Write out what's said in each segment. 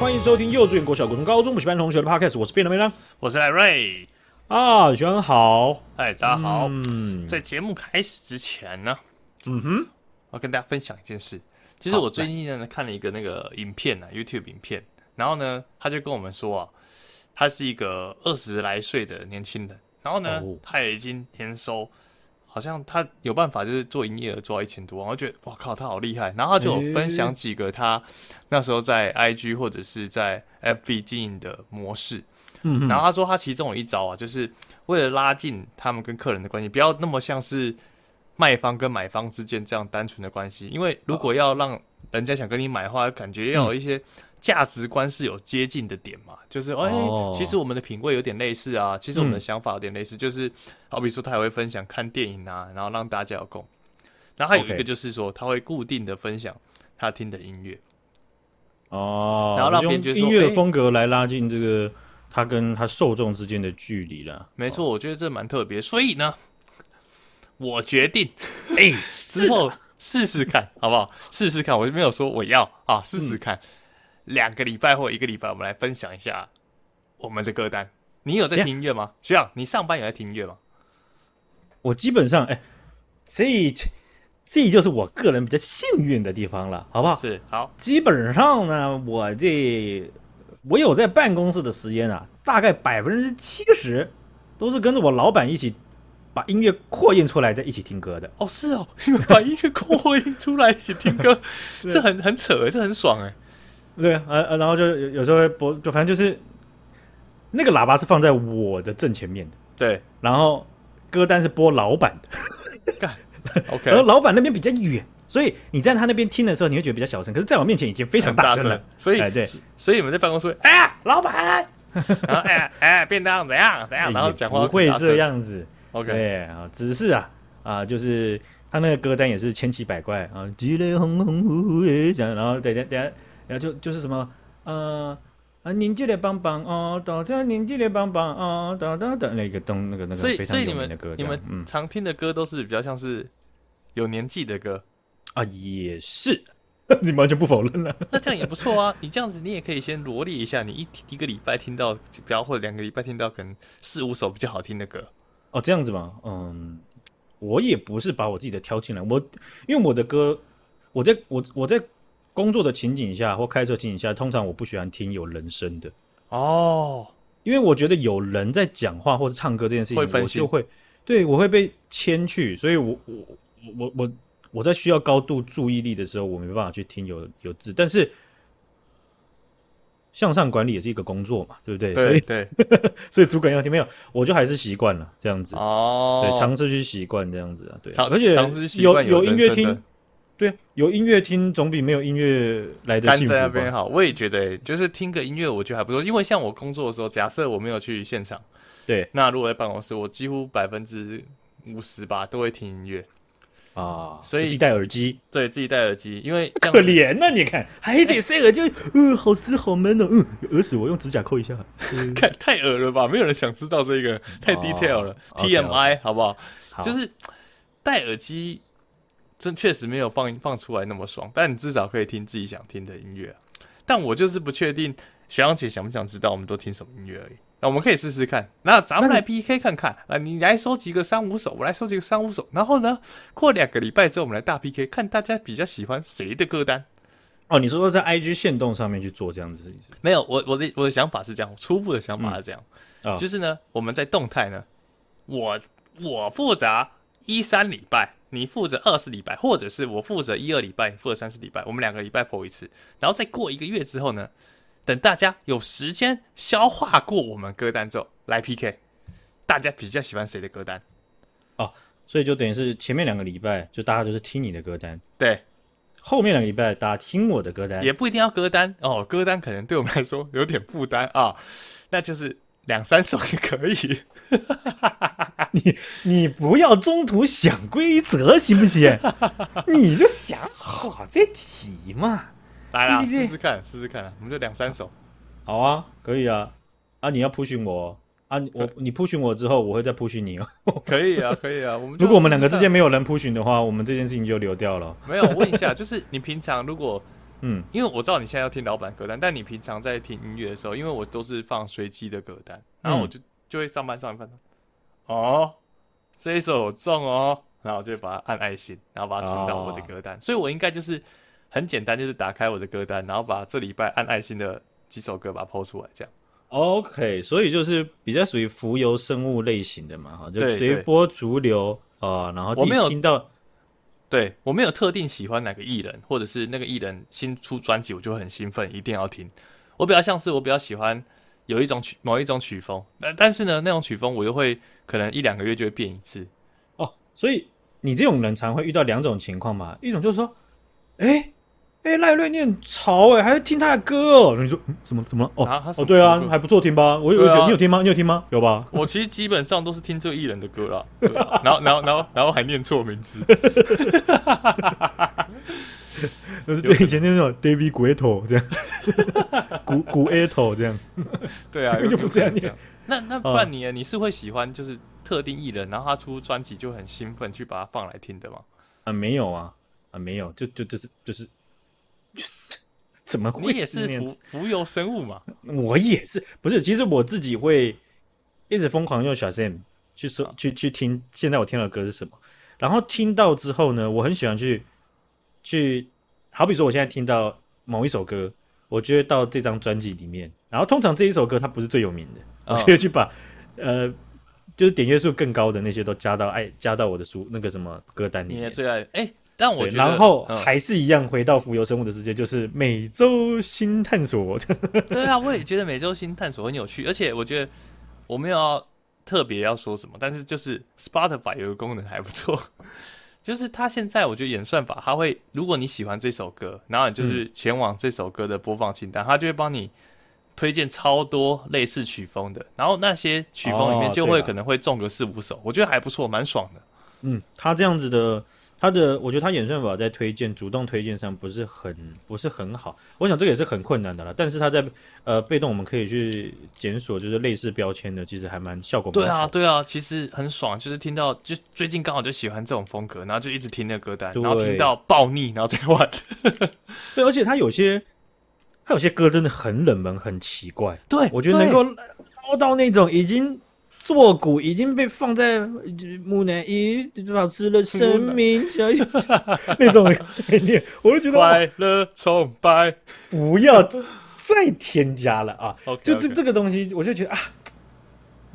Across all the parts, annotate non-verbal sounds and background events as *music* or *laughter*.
欢迎收听幼稚园、国小、国中、高中补习班同学的 Podcast，我是变了没呢？我是赖瑞啊，学生好，哎，大家好。嗯，在节目开始之前呢，嗯哼，我要跟大家分享一件事。其实我最近呢看了一个那个影片啊，YouTube 影片，然后呢，他就跟我们说啊，他是一个二十来岁的年轻人，然后呢，哦、他也已经年收。好像他有办法，就是做营业额做到一千多万，我觉得哇靠，他好厉害。然后他就分享几个他那时候在 IG 或者是在 FB 经营的模式。嗯，然后他说他其中有一招啊，就是为了拉近他们跟客人的关系，不要那么像是卖方跟买方之间这样单纯的关系。因为如果要让人家想跟你买的话，感觉要有一些。价值观是有接近的点嘛？就是哎、欸，其实我们的品味有点类似啊，其实我们的想法有点类似，嗯、就是好比说他也会分享看电影啊，然后让大家有共。然后还有一个就是说，他会固定的分享他听的音乐。哦，然后让别人觉得说音乐风格来拉近这个他跟他受众之间的距离了。没错，我觉得这蛮特别，所以呢，我决定哎、欸、*laughs* 之后试试看好不好？试试看，我就没有说我要啊，试试看。嗯两个礼拜或一个礼拜，我们来分享一下我们的歌单。你有在听音乐吗？学长，你上班有在听音乐吗？我基本上，哎，这这就是我个人比较幸运的地方了，好不好？是好。基本上呢，我这我有在办公室的时间啊，大概百分之七十都是跟着我老板一起把音乐扩音出来，在一起听歌的。哦，是哦，*laughs* 把音乐扩音出来一起听歌，*laughs* 这很很扯哎，这很爽哎。对啊，呃，然后就有有时候会播，就反正就是那个喇叭是放在我的正前面的，对。然后歌单是播老板的，干，*laughs* OK。然后老板那边比较远，所以你在他那边听的时候，你会觉得比较小声。可是在我面前已经非常大声了，所以、哎、对，所以你们在办公室，哎呀，老板，*laughs* 然后哎哎，便当怎样怎样，然后讲话不会这样子，OK。对啊，只是啊啊，就是他那个歌单也是千奇百怪啊，激烈轰轰呼呼诶，这样，然后等下等下。然后就就是什么，呃啊，年纪的棒棒哦，等等，年纪的棒棒哦，等等等，那个东那个那个非常有名的歌，你们你们常听的歌都是比较像是有年纪的歌啊，也是，*laughs* 你完全不否认了。那这样也不错啊，你这样子你也可以先罗列一下，你一一个礼拜听到，比较或者两个礼拜听到可能四五首比较好听的歌。哦，这样子吗？嗯，我也不是把我自己的挑进来，我因为我的歌，我在我我在。工作的情景下或开车情景下，通常我不喜欢听有人声的。哦，因为我觉得有人在讲话或是唱歌这件事情，我就会对我会被牵去，所以我我我我我在需要高度注意力的时候，我没办法去听有有字。但是向上管理也是一个工作嘛，对不对？对所以对，*laughs* 所以主管要听没有，我就还是习惯了这样子。哦，对，尝试去习惯这样子啊，对，而且尝试习惯有有音乐听。对，有音乐听总比没有音乐来的幸福。在那边好，我也觉得，就是听个音乐，我觉得还不错。因为像我工作的时候，假设我没有去现场，对，那如果在办公室，我几乎百分之五十吧都会听音乐啊。所以自己戴耳机，对，自己戴耳机，因为可怜呐，你看还得塞耳机，嗯，好湿好闷哦，嗯，耳屎我用指甲抠一下，*laughs* 看太恶了吧？没有人想知道这个，太 detail 了，TMI 好不好？就是戴耳机。这确实没有放放出来那么爽，但你至少可以听自己想听的音乐啊。但我就是不确定学长姐想不想知道我们都听什么音乐而已。那我们可以试试看。那咱们来 PK 看看，啊你来收集个三五首，我来收集个三五首。然后呢，过两个礼拜之后，我们来大 PK，看大家比较喜欢谁的歌单。哦，你说说在 IG 限动上面去做这样子？没有，我我的我的想法是这样，初步的想法是这样，嗯哦、就是呢，我们在动态呢，我我负责一三礼拜。你负责二十礼拜，或者是我负责一二礼拜，负责三十礼拜，我们两个礼拜 po 一次，然后再过一个月之后呢，等大家有时间消化过我们歌单之后来 PK，大家比较喜欢谁的歌单？哦，所以就等于是前面两个礼拜就大家都是听你的歌单，对，后面两个礼拜大家听我的歌单，也不一定要歌单哦，歌单可能对我们来说有点负担啊，那就是两三首也可以。*laughs* 你你不要中途想规则行不行？*laughs* 你就想好再提嘛。来啦，试试看，试试看，我们就两三首。好啊，可以啊。啊，你要 push 我啊，我你 push 我之后，我会再 push 你哦。*laughs* 可以啊，可以啊。我们如果我们两个之间没有人 push 的话，我们这件事情就流掉了。没有，我问一下，就是你平常如果嗯，因为我知道你现在要听老板歌单，但你平常在听音乐的时候，因为我都是放随机的歌单，然后我就、嗯、就会上班上一半哦，这一首中哦，然后我就会把它按爱心，然后把它存到我的歌单，哦、所以我应该就是很简单，就是打开我的歌单，然后把这礼拜按爱心的几首歌把它抛出来，这样。OK，所以就是比较属于浮游生物类型的嘛，哈，就随波逐流啊、呃，然后我没有听到。对，我没有特定喜欢哪个艺人，或者是那个艺人新出专辑，我就很兴奋，一定要听。我比较像是我比较喜欢有一种曲，某一种曲风，但但是呢，那种曲风我又会可能一两个月就会变一次。哦，所以你这种人常会遇到两种情况嘛，一种就是说，哎。哎，赖瑞念潮哎，还会听他的歌哦？你说、嗯、什么怎么？哦，啊、哦，对啊，还不错听吧？我有觉得、啊、你有听吗？你有听吗？有吧？我其实基本上都是听这个艺人的歌啦。对啊，然后然后然后然后还念错名字，就 *laughs* 是对以前那种 David Guetta 这样，*laughs* 古古 Guetta 这样。对啊，*laughs* 就不是这样讲。那那不然你你是会喜欢就是特定艺人，然后他出专辑就很兴奋去把它放来听的吗？啊，没有啊，啊，没有，就就就是就是。*laughs* 怎么会？你也是浮浮游生物嘛？我也是，不是？其实我自己会一直疯狂用小 Sam 去搜、啊、去去听。现在我听的歌是什么？然后听到之后呢，我很喜欢去去，好比说我现在听到某一首歌，我就会到这张专辑里面。然后通常这一首歌它不是最有名的，哦、我就会去把呃，就是点阅数更高的那些都加到爱加到我的书那个什么歌单里面。你的最爱哎。欸但我觉得，然后还是一样回到浮游生物的世界，就是每周新探索。*laughs* 对啊，我也觉得每周新探索很有趣，而且我觉得我没有要特别要说什么，但是就是 Spotify 有个功能还不错，就是他现在我觉得演算法，他会如果你喜欢这首歌，然后你就是前往这首歌的播放清单，他就会帮你推荐超多类似曲风的，然后那些曲风里面就会可能会中个四五首，我觉得还不错，蛮爽的。嗯，他这样子的。他的，我觉得他演算法在推荐、主动推荐上不是很不是很好。我想这个也是很困难的了。但是他在呃被动，我们可以去检索，就是类似标签的，其实还蛮效果蛮好。对啊，对啊，其实很爽，就是听到就最近刚好就喜欢这种风格，然后就一直听那个歌单，然后听到暴腻，然后再换。*laughs* 对，而且他有些他有些歌真的很冷门、很奇怪。对，我觉得能够捞到那种已经。作古已经被放在木乃伊，保持了生命，那种概念，*laughs* 我就觉得快乐崇拜，不要再添加了啊！Okay, 就这.这个东西，我就觉得啊，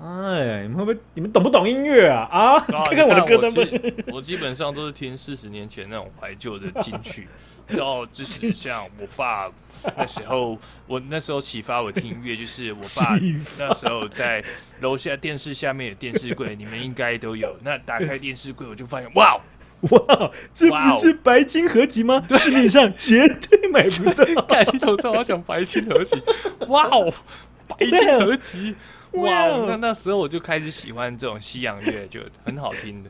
哎，你们会不会？你们懂不懂音乐啊？啊，啊看 *laughs* 看我的歌单。*laughs* 我基本上都是听四十年前那种怀旧的金曲，然后之前像我爸。那时候，我那时候启发我听音乐，就是我爸那时候在楼下电视下面有电视柜，你们应该都有。那打开电视柜，我就发现，哇哇，这不是白金合集吗？市面上绝对买不到。*laughs* 看你总知道我讲白金合集，*laughs* 哇哦，白金合集，哇！那那时候我就开始喜欢这种西洋乐，就很好听的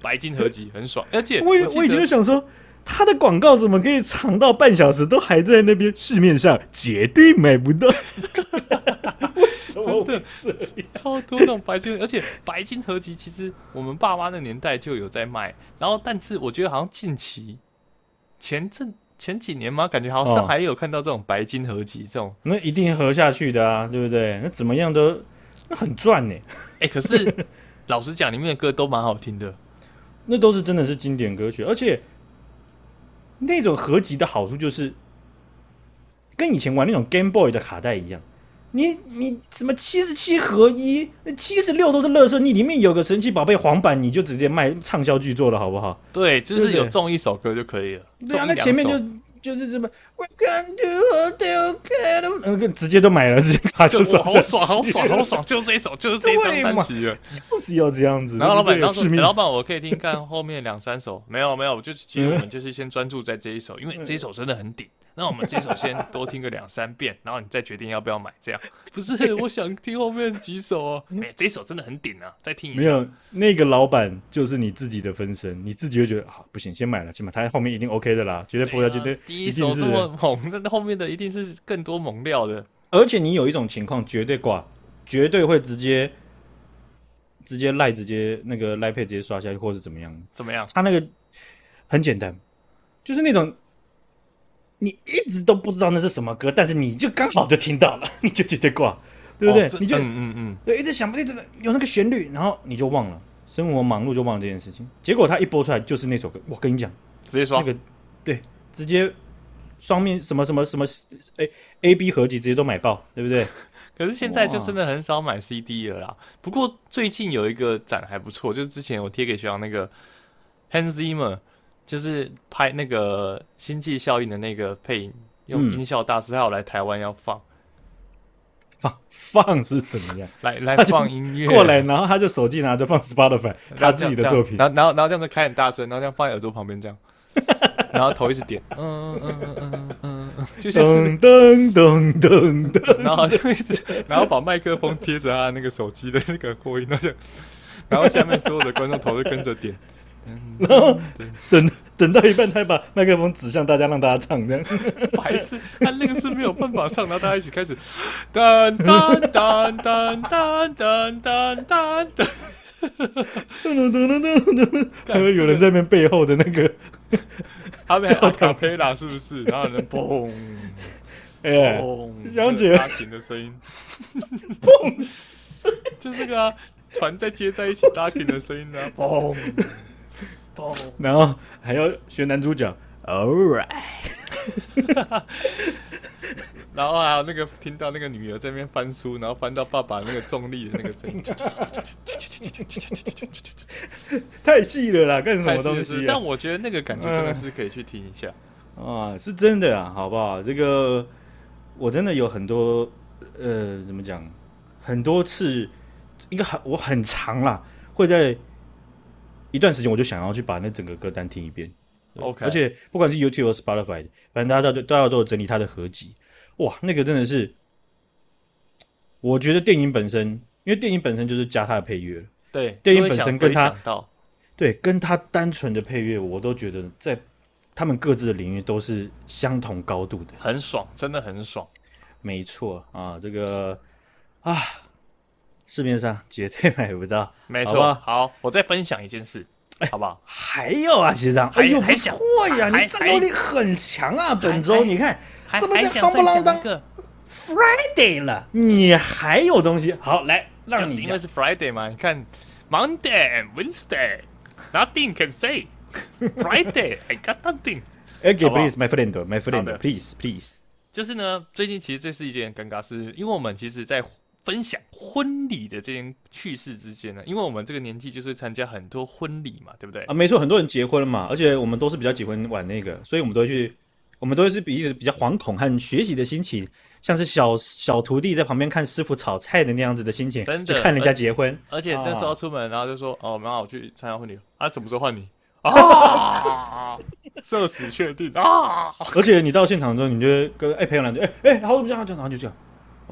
白金合集，很爽。而且我我以前就想说。他的广告怎么可以长到半小时都还在那边？市面上绝对买不到，*laughs* 真的超多那种白金，而且白金合集其实我们爸妈那年代就有在卖。然后，但是我觉得好像近期前阵前几年嘛，感觉好像还有看到这种白金合集这种，那一定合下去的啊，对不对？那怎么样都那很赚呢。哎，可是老实讲，里面的歌都蛮好听的，*laughs* 那都是真的是经典歌曲，而且。那种合集的好处就是，跟以前玩那种 Game Boy 的卡带一样，你你什么七十七合一，七十六都是乐色，你里面有个神奇宝贝黄版，你就直接卖畅销巨作了，好不好？对，就是有中一首歌就可以了。对啊，那前面就就是什么 Welcome to Hotel California，嗯，就直接都买了，直接卡就 *laughs* 爽，好爽，好爽，好爽，就是这一首，就是这一张单曲，就是要这样子。然后老板，然后老板，我可以听看后面两三首，没有没有，就其实我们就是先专注在这一首，因为 *laughs* 这一首真的很顶。那我们这首先多听个两三遍，然后你再决定要不要买。这样不是？我想听后面几首哦。哎，这首真的很顶啊！再听一下。没有那个老板就是你自己的分身，你自己会觉得好不行，先买了，先买，他后面一定 OK 的啦，绝对不会，绝对第一首这么猛，那后面的一定是更多猛料的。而且你有一种情况绝对挂，绝对会直接直接赖，直接那个赖配直接刷下去，或是怎么样？怎么样？他那个很简单，就是那种。你一直都不知道那是什么歌，但是你就刚好就听到了，你就直接挂，对不对？哦、你就嗯嗯嗯，对，一直想不定，这个有那个旋律，然后你就忘了，生活忙碌就忘了这件事情。结果他一播出来就是那首歌，我跟你讲，直接刷那个，对，直接双面什么什么什么，A，A B 合集直接都买爆，对不对？*laughs* 可是现在就真的很少买 CD 了啦。不过最近有一个展还不错，就是之前我贴给学长那个 Hans Zimmer。就是拍那个《星际效应》的那个配音，用音效大师，他有来台湾要放，放放是怎么样？*laughs* 来来放音乐。过来，然后他就手机拿着放 Spotify，*laughs* 他自己的作品，然后然后然后这样子开很大声，然后这样放在耳朵旁边这样，*laughs* 然后头一直点，嗯嗯嗯嗯嗯嗯，就像是噔噔噔噔，然后就一直，然后把麦克风贴着他那个手机的那个扩音，那就，然后下面所有的观众头都跟着点。*laughs* 然后等等到一半，他把麦克风指向大家，让大家唱这样。*laughs* 白痴，他那个是没有办法唱，然后大家一起开始，噔噔噔噔噔噔噔噔噔噔，还会有人在那边背后的那个，*laughs* 他们叫卡佩拉是不是？然后人嘣，哎，杨姐拉琴的声音，嘣，就这个啊，船在接在一起拉琴的声音呢，嘣。然后还要学男主角，All right，然后还有那个听到那个女儿在那边翻书，然后翻到爸爸那个重力的那个声音，太细了啦，干什么东西？但我觉得那个感觉真的是可以去听一下啊，是真的啊，好不好？这个我真的有很多呃，怎么讲？很多次，一个很我很长啦，会在。一段时间我就想要去把那整个歌单听一遍，OK，而且不管是 YouTube 或 Spotify，反正大家都大家都有整理他的合集，哇，那个真的是，我觉得电影本身，因为电影本身就是加他的配乐，对，电影本身跟他，对，跟他单纯的配乐，我都觉得在他们各自的领域都是相同高度的，很爽，真的很爽，没错啊，这个啊。市面上绝对买不到，没错。好，我再分享一件事，哎好不好？还有啊，学长，哎呦，不错呀，你战斗力很强啊！本周你看，怎么在夯不啷当 Friday 了？你还有东西？好，来，让你因为是 Friday 嘛？你看 Monday and、Wednesday nothing can say Friday I got nothing。Okay, please, my friend, my friend, please, please。就是呢，最近其实这是一件尴尬事，因为我们其实，在分享婚礼的这件趣事之间呢，因为我们这个年纪就是参加很多婚礼嘛，对不对？啊，没错，很多人结婚了嘛，而且我们都是比较结婚晚那个，所以我们都会去，我们都是比一直比较惶恐和学习的心情，像是小小徒弟在旁边看师傅炒菜的那样子的心情，真的看人家结婚，而且那时候出门，然后就说：“哦，蛮好，我去参加婚礼啊，什么时候换你 *laughs* 啊？社死确定啊！而且你到现场之后，你就跟哎朋友两句哎哎，好久不见，好久，然后就这样。”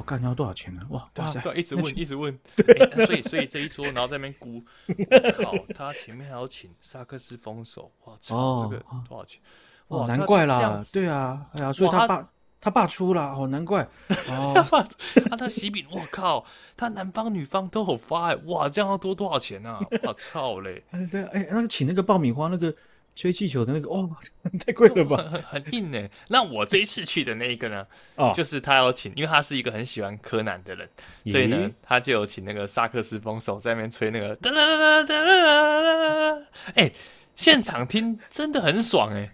我看你要多少钱呢？哇，哇塞，一直问，一直问。对，所以，所以这一桌，然后在那边估，我靠，他前面还要请萨克斯风手，哇操，这个多少钱？哇，难怪啦，对啊，哎呀，所以他爸，他爸出了，哦，难怪。*laughs* 他爸，他他喜饼，我靠，他男方女方都有发，哎，哇，这样要多多少钱呢？我操嘞！*laughs* 哎，对，哎，那个请那个爆米花那个。吹气球的那个哦，*laughs* 太贵了吧，很硬呢。那我这一次去的那一个呢，哦，就是他要请，因为他是一个很喜欢柯南的人，所以呢，他就有请那个萨克斯风手在那边吹那个哒啦啦哒啦啦啦啦，哎，现场听真的很爽哎。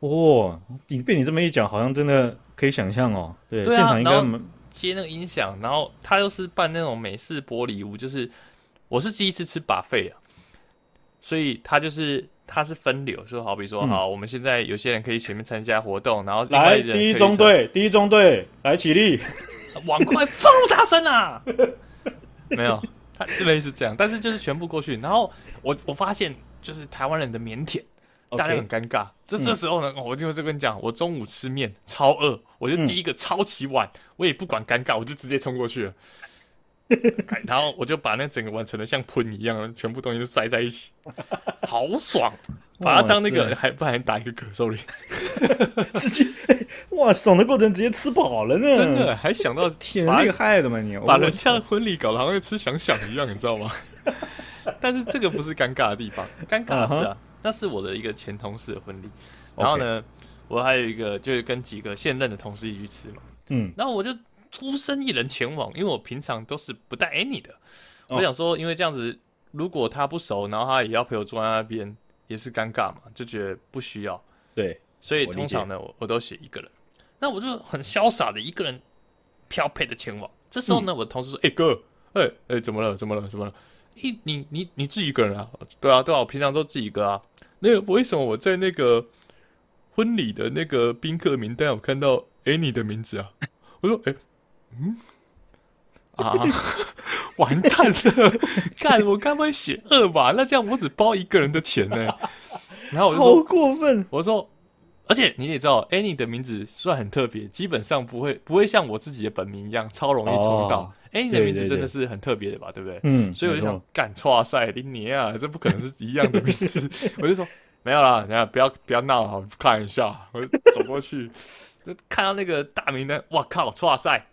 哦，你被你这么一讲，好像真的可以想象哦。对，现场应该接那个音响，然后他又是办那种美式玻璃屋，就是我是第一次吃 buffet 啊，所以他就是。他是分流，就好比说，好，我们现在有些人可以前面参加活动，然后来第一中队，第一中队来起立，碗筷放入大声啊！*laughs* 没有，他类似这样，但是就是全部过去，然后我我发现就是台湾人的腼腆，大家很尴尬。这这时候呢，我就会跟你讲，我中午吃面超饿，我就第一个抄起碗，我也不管尴尬，我就直接冲过去了。*laughs* 然后我就把那整个完成的像喷一样，全部东西都塞在一起，好爽！*laughs* 把它当那个还不然打一个嗝，sorry，直接哇，爽的过程直接吃饱了呢，真的还想到 *laughs* 挺厉害的嘛你，把人家的婚礼搞得好像吃想想一样，你知道吗？但是这个不是尴尬的地方，尴尬的是啊，那是我的一个前同事的婚礼，然后呢，我还有一个就是跟几个现任的同事一起去吃嘛，嗯，然后我就孤身一人前往，因为我平常都是不带 Annie 的，哦、我想说，因为这样子如果他不熟，然后他也要陪我坐在那边，也是尴尬嘛，就觉得不需要，对，所以通常呢，我我都写一个人，那我就很潇洒的一个人飘配的前往，这时候呢，嗯、我的同事说，哎、欸、哥，哎、欸、哎、欸、怎么了怎么了怎么了？你你你你自己一个人啊？对啊对啊，我平常都自己一个啊。那个为什么我在那个婚礼的那个宾客名单，我看到 Annie 的名字啊？我说，哎、欸，嗯，啊，*laughs* 完蛋了！*laughs* 干，我该不会写二吧？那这样我只包一个人的钱呢？然后我就说，好过分！我说。而且你也知道，Annie 的名字算很特别，基本上不会不会像我自己的本名一样超容易抽到。Annie 的名字真的是很特别的吧？对不对？嗯。所以我就想，干，哇塞，林年啊，这不可能是一样的名字。*laughs* 我就说没有啦，等下不要不要闹，好看一下。我就走过去，就看到那个大名单，哇靠，哇塞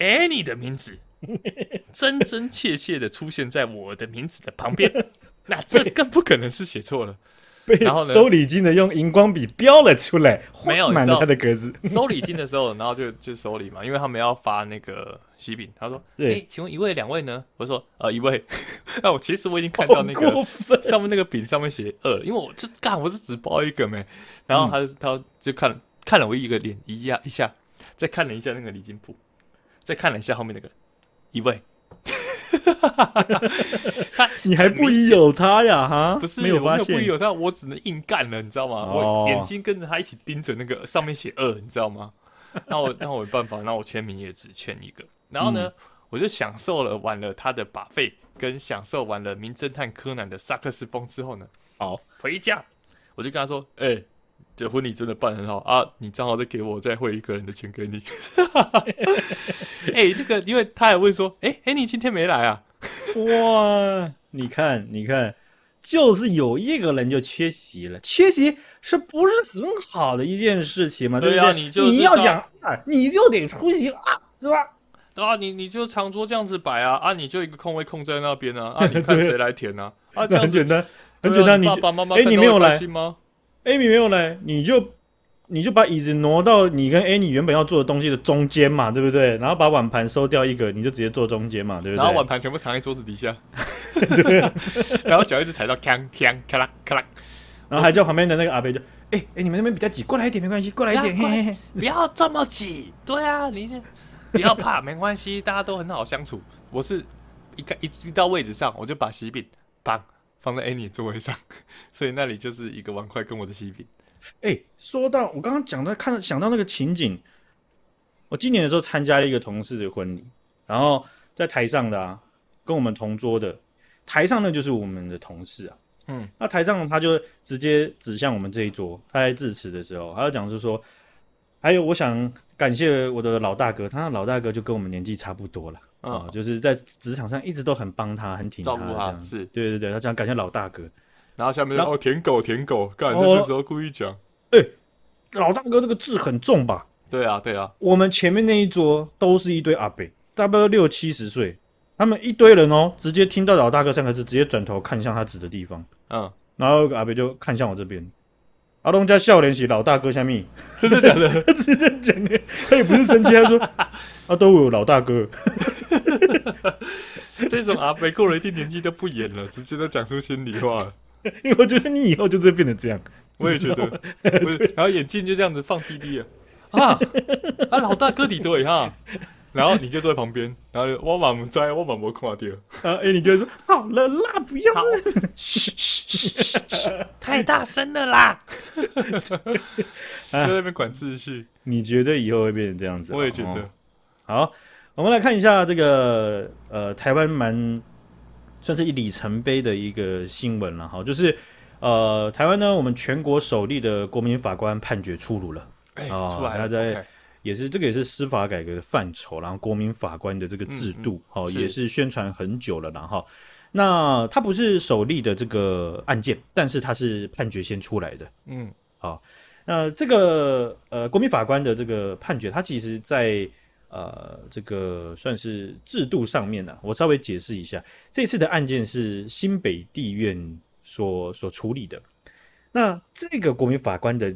，Annie 的名字 *laughs* 真真切切的出现在我的名字的旁边，那这更不可能是写错了。然后呢，收礼金的用荧光笔标了出来，没有满了他的格子。收礼金的时候，然后就 *laughs* 就收礼嘛，因为他们要发那个喜饼。他说：“哎请问一位、两位呢？”我说：“呃，一位。*laughs* ”那我其实我已经看到那个上面那个饼上面写二了，因为我就干，我是只包一个没。然后他就、嗯、他就看看了我一个脸一下一下，再看了一下那个礼金簿，再看了一下后面那个一位。*laughs* 你还不疑有他呀？哈，不是，没有发现，不疑有他，我只能硬干了，你知道吗？哦、我眼睛跟着他一起盯着那个上面写二，你知道吗？*laughs* 那我那我没办法，那我签名也只签一个。然后呢，嗯、我就享受了完了他的 buffet，跟享受完了名侦探柯南的萨克斯风之后呢，好回家，我就跟他说：“哎、欸。”这婚礼真的办很好啊！你账号再给我，再汇一个人的钱给你。*laughs* 哎，这个，因为他还问说，哎、欸、哎，你今天没来啊？哇，你看，你看，就是有一个人就缺席了，缺席是不是很好的一件事情嘛？对啊，你就你要讲二，你就得出席啊，是吧？对啊，你你就长桌这样子摆啊，啊，你就一个空位空在那边啊，啊，你看 *laughs* 谁来填呢？啊，这样很简单，很简单，你爸爸妈妈哎，你没有来吗？Amy 没有来，你就你就把椅子挪到你跟 Annie 原本要坐的东西的中间嘛，对不对？然后把碗盘收掉一个，你就直接坐中间嘛，对不对？然后碗盘全部藏在桌子底下，对、啊。然后脚一直踩到锵锵咔啦咔啦，然后还叫旁边的那个阿伯就，哎哎、欸，你们那边比较挤，过来一点没关系，过来一点，*laughs* 嘿嘿嘿，不要这么挤。对啊，你这不要怕，没关系，大家都很好相处。我是一看一一到位置上，我就把喜饼棒。放在 Annie 座位上，*laughs* 所以那里就是一个碗筷跟我的喜饼。哎、欸，说到我刚刚讲到，看到想到那个情景，我今年的时候参加了一个同事的婚礼，然后在台上的啊，跟我们同桌的台上的就是我们的同事啊，嗯，那台上他就直接指向我们这一桌，他在致辞的时候，他就讲就是说，还有我想感谢我的老大哥，他的老大哥就跟我们年纪差不多了。啊、哦，就是在职场上一直都很帮他，很挺他，照顾他，是。对对对，他讲感谢老大哥，然后下面后哦舔狗舔狗，干这个时候故意讲，哎、欸，老大哥这个字很重吧？对啊对啊，我们前面那一桌都是一堆阿伯，大概六七十岁，他们一堆人哦，直接听到老大哥三个字，直接转头看向他指的地方，嗯，然后阿伯就看向我这边。阿东家笑脸，起老大哥下面，真的假的？他 *laughs* 直接讲的，他也不是生气，他说：“阿 *laughs* 都有老大哥。*laughs* ”这种阿伯过了一定年纪都不演了，直接都讲出心里话了。因为我觉得你以后就会变成这样，我也觉得。然后眼镜就这样子放低低了啊啊！老大哥，你对哈。然后你就坐在旁边，然后我满在，我满没看到。啊，哎，你就说好了啦，不要了，嘘嘘嘘，太大声了啦，*laughs* 就在那边管秩序。你觉得以后会变成这样子？我也觉得。好，我们来看一下这个呃，台湾蛮算是一里程碑的一个新闻了哈，就是呃，台湾呢，我们全国首例的国民法官判决出炉了，哎，出来了，在。也是这个也是司法改革的范畴，然后国民法官的这个制度，好、嗯嗯哦、也是宣传很久了，然后那它不是首例的这个案件，但是它是判决先出来的，嗯，好、哦，那这个呃国民法官的这个判决，它其实在呃这个算是制度上面呢、啊，我稍微解释一下，这次的案件是新北地院所所处理的，那这个国民法官的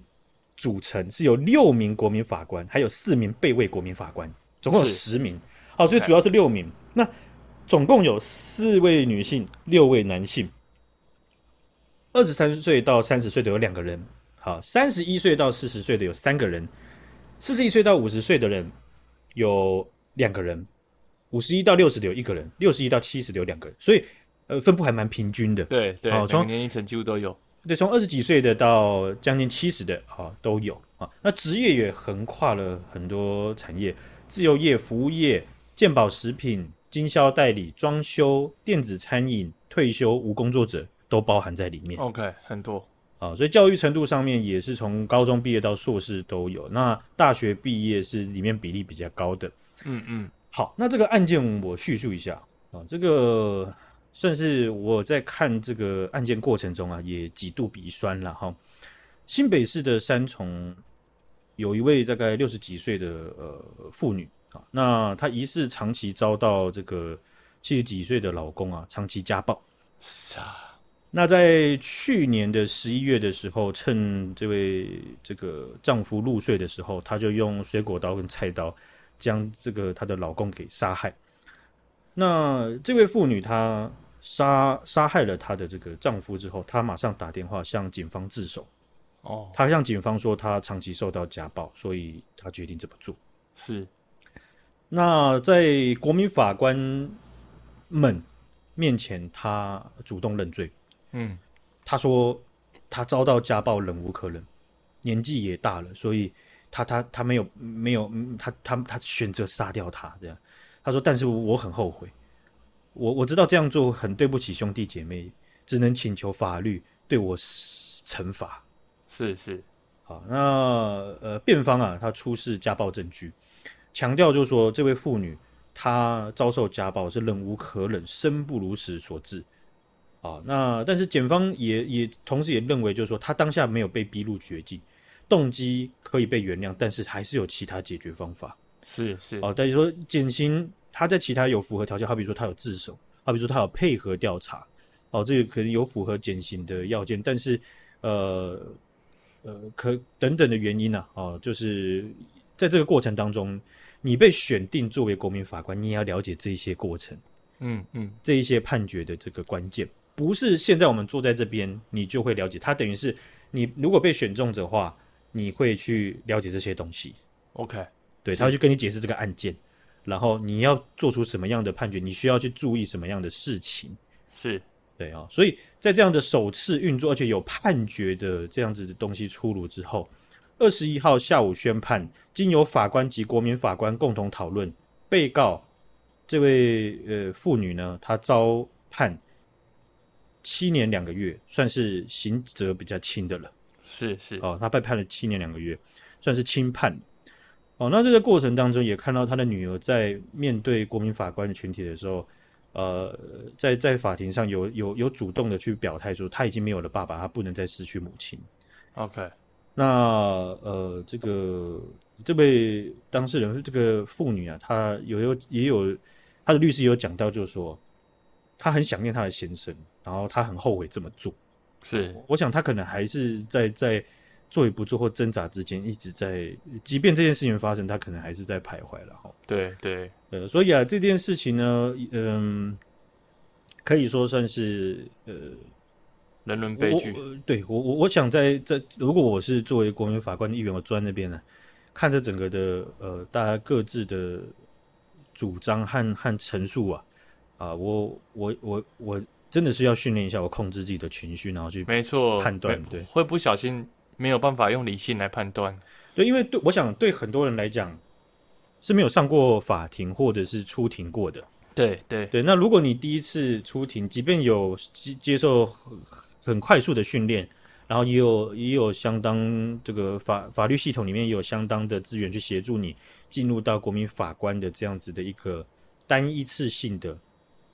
组成是由六名国民法官，还有四名备位国民法官，总共有十名。好，所以主要是六名。那总共有四位女性，六位男性。二十三岁到三十岁的有两个人，好，三十一岁到四十岁的有三个人，四十一岁到五十岁的人有两个人，五十一到六十的有一个人，六十一到七十的有两个人，所以呃分布还蛮平均的。对对，好，从年龄层几乎都有。对，从二十几岁的到将近七十的啊都有啊。那职业也横跨了很多产业，自由业、服务业、健保食品、经销代理、装修、电子餐饮、退休无工作者。都包含在里面。OK，很多啊，所以教育程度上面也是从高中毕业到硕士都有。那大学毕业是里面比例比较高的。嗯嗯，好，那这个案件我叙述一下啊，这个算是我在看这个案件过程中啊，也几度鼻酸了哈。新北市的三重有一位大概六十几岁的呃妇女啊，那她疑似长期遭到这个七十几岁的老公啊长期家暴。是啊。那在去年的十一月的时候，趁这位这个丈夫入睡的时候，她就用水果刀跟菜刀将这个她的老公给杀害。那这位妇女她杀杀害了她的这个丈夫之后，她马上打电话向警方自首。哦，她向警方说她长期受到家暴，所以她决定这么做。是。那在国民法官们面前，她主动认罪。嗯，她说她遭到家暴，忍无可忍，年纪也大了，所以她她她没有没有她她她选择杀掉他这样。他说，但是我很后悔，我我知道这样做很对不起兄弟姐妹，只能请求法律对我惩罚。是是，好，那呃，辩方啊，他出示家暴证据，强调就是说这位妇女她遭受家暴是忍无可忍，生不如死所致。啊，那但是检方也也同时也认为，就是说他当下没有被逼入绝境，动机可以被原谅，但是还是有其他解决方法。是是，哦，等于说减刑，他在其他有符合条件，好比说他有自首，好比说他有配合调查，哦，这个可能有符合减刑的要件，但是呃呃，可等等的原因呢、啊，哦，就是在这个过程当中，你被选定作为国民法官，你也要了解这一些过程，嗯嗯，这一些判决的这个关键。不是现在我们坐在这边，你就会了解。他等于是你如果被选中的话，你会去了解这些东西。OK，对，他会去跟你解释这个案件，然后你要做出什么样的判决，你需要去注意什么样的事情。是，对啊、哦。所以在这样的首次运作，而且有判决的这样子的东西出炉之后，二十一号下午宣判，经由法官及国民法官共同讨论，被告这位呃妇女呢，她遭判。七年两个月，算是刑责比较轻的了。是是哦，她被判了七年两个月，算是轻判。哦，那这个过程当中也看到他的女儿在面对国民法官的群体的时候，呃，在在法庭上有有有主动的去表态说，他已经没有了爸爸，他不能再失去母亲。OK，那呃，这个这位当事人这个妇女啊，她有有也有她的律师有讲到，就是说她很想念她的先生。然后她很后悔这么做，是，我想她可能还是在在做与不做或挣扎之间，一直在，即便这件事情发生，他可能还是在徘徊了哈。对对，呃，所以啊，这件事情呢，嗯，可以说算是呃，人伦悲剧。对我我我想在在，如果我是作为国民法官的议员，我坐在那边呢，看着整个的呃，大家各自的主张和和陈述啊，啊，我我我我。真的是要训练一下我控制自己的情绪，然后去没错判断，对，会不小心没有办法用理性来判断，对，因为对我想对很多人来讲是没有上过法庭或者是出庭过的，对对对。那如果你第一次出庭，即便有接接受很快速的训练，然后也有也有相当这个法法律系统里面也有相当的资源去协助你进入到国民法官的这样子的一个单一次性的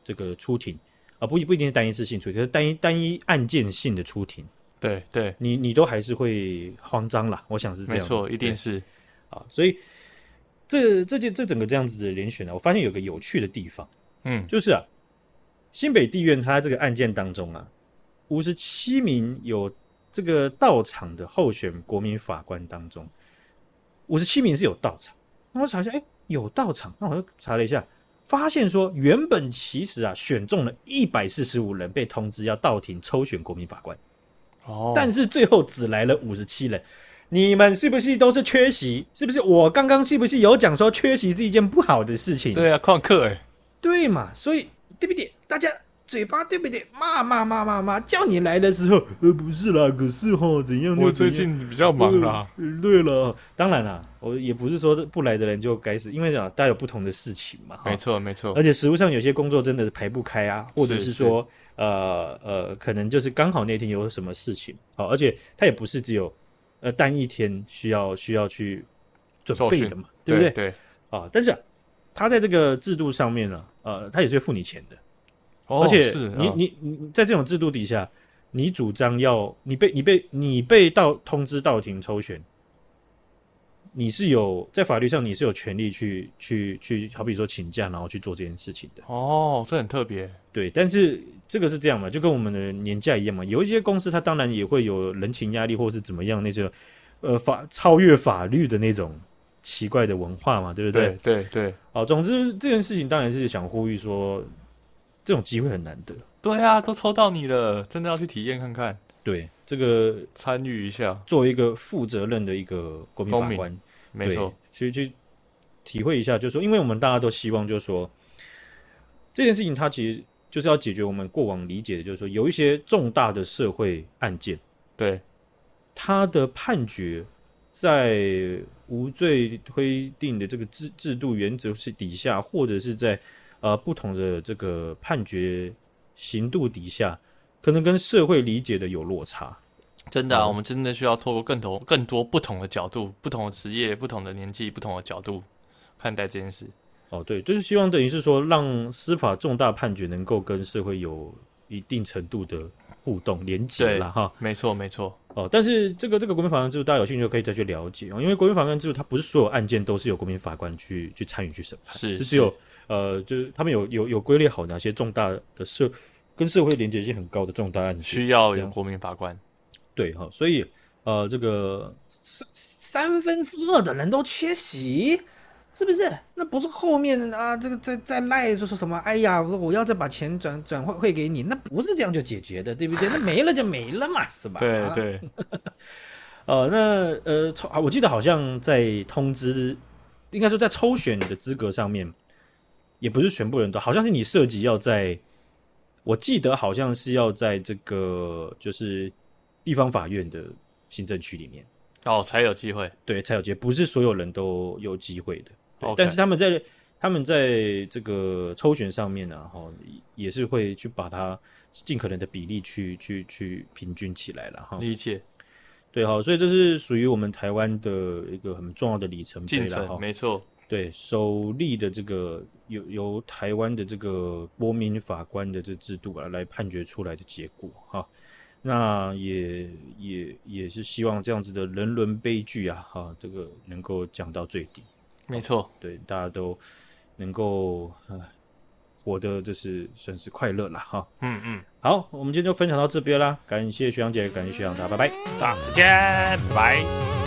这个出庭。啊，不不一定是单一次性出庭，是单一单一案件性的出庭。对对，你你都还是会慌张啦。我想是这样，没错，一定是啊。所以这这件这整个这样子的联选呢，我发现有个有趣的地方，嗯，就是啊，新北地院它这个案件当中啊，五十七名有这个到场的候选国民法官当中，五十七名是有到场。那我查一下，哎，有到场。那我就查了一下，发现说原本其实啊选中了一百四十五人被通知要到庭抽选国民法官，哦，但是最后只来了五十七人。你们是不是都是缺席？是不是我刚刚是不是有讲说缺席是一件不好的事情？对啊，旷课哎，对嘛，所以对不对？大家。嘴巴对不对？骂骂骂骂骂！叫你来的时候，呃，不是啦，可是哈，怎样？我最近比较忙啦。呃、对了，当然啦，我也不是说不来的人就该死，因为啊，大家有不同的事情嘛。没错，没错。而且实物上有些工作真的是排不开啊，或者是说，是是呃呃，可能就是刚好那天有什么事情。好，而且他也不是只有呃单一天需要需要去准备的嘛，对不对？对。啊，但是、啊、他在这个制度上面呢，呃，他也是会付你钱的。而且你你你在这种制度底下，你主张要你被你被你被到通知到庭抽选，你是有在法律上你是有权利去去去，好比说请假然后去做这件事情的。哦，这很特别。对，但是这个是这样嘛，就跟我们的年假一样嘛。有一些公司它当然也会有人情压力，或是怎么样那些呃法超越法律的那种奇怪的文化嘛，对不对？对对对。好，总之这件事情当然是想呼吁说。这种机会很难得，对啊，都抽到你了，真的要去体验看看。对，这个参与一下，作为一个负责任的一个国民法官，没错，其实去体会一下，就是说，因为我们大家都希望，就是说，这件事情它其实就是要解决我们过往理解的，就是说，有一些重大的社会案件，对，他的判决在无罪推定的这个制制度原则是底下，或者是在。呃，不同的这个判决刑度底下，可能跟社会理解的有落差。真的啊，嗯，我们真的需要透过更多、更多不同的角度、不同的职业、不同的年纪、不同的角度看待这件事。哦，对，就是希望等于是说，让司法重大判决能够跟社会有一定程度的互动连接了哈。没错，没错。哦，但是这个这个国民法官制度，大家有兴趣就可以再去了解哦，因为国民法官制度它不是所有案件都是由国民法官去去参与去审判，是，是只有。呃，就是他们有有有归列好哪些重大的社跟社会连接性很高的重大案件需要有国民法官，对哈，所以呃，这个三三分之二的人都缺席，是不是？那不是后面啊，这个在在赖说说什么？哎呀，我我要再把钱转转汇汇给你，那不是这样就解决的，对不对？*laughs* 那没了就没了嘛，是吧？对对。*laughs* 呃，那呃抽，我记得好像在通知，应该说在抽选的资格上面。也不是全部人都，好像是你涉及要在，我记得好像是要在这个就是地方法院的行政区里面哦，才有机会，对，才有机会，不是所有人都有机会的。但是他们在他们在这个抽选上面呢，哈，也是会去把它尽可能的比例去去去平均起来了哈。理解，对哈，所以这是属于我们台湾的一个很重要的里程碑了哈，没错。对，首例的这个由由台湾的这个国民法官的这制度啊来判决出来的结果哈，那也也也是希望这样子的人伦悲剧啊哈，这个能够降到最低。没错，对，大家都能够活得就是算是快乐了哈。嗯嗯，好，我们今天就分享到这边啦，感谢徐阳姐，感谢徐阳大，拜拜，大家再见，拜拜。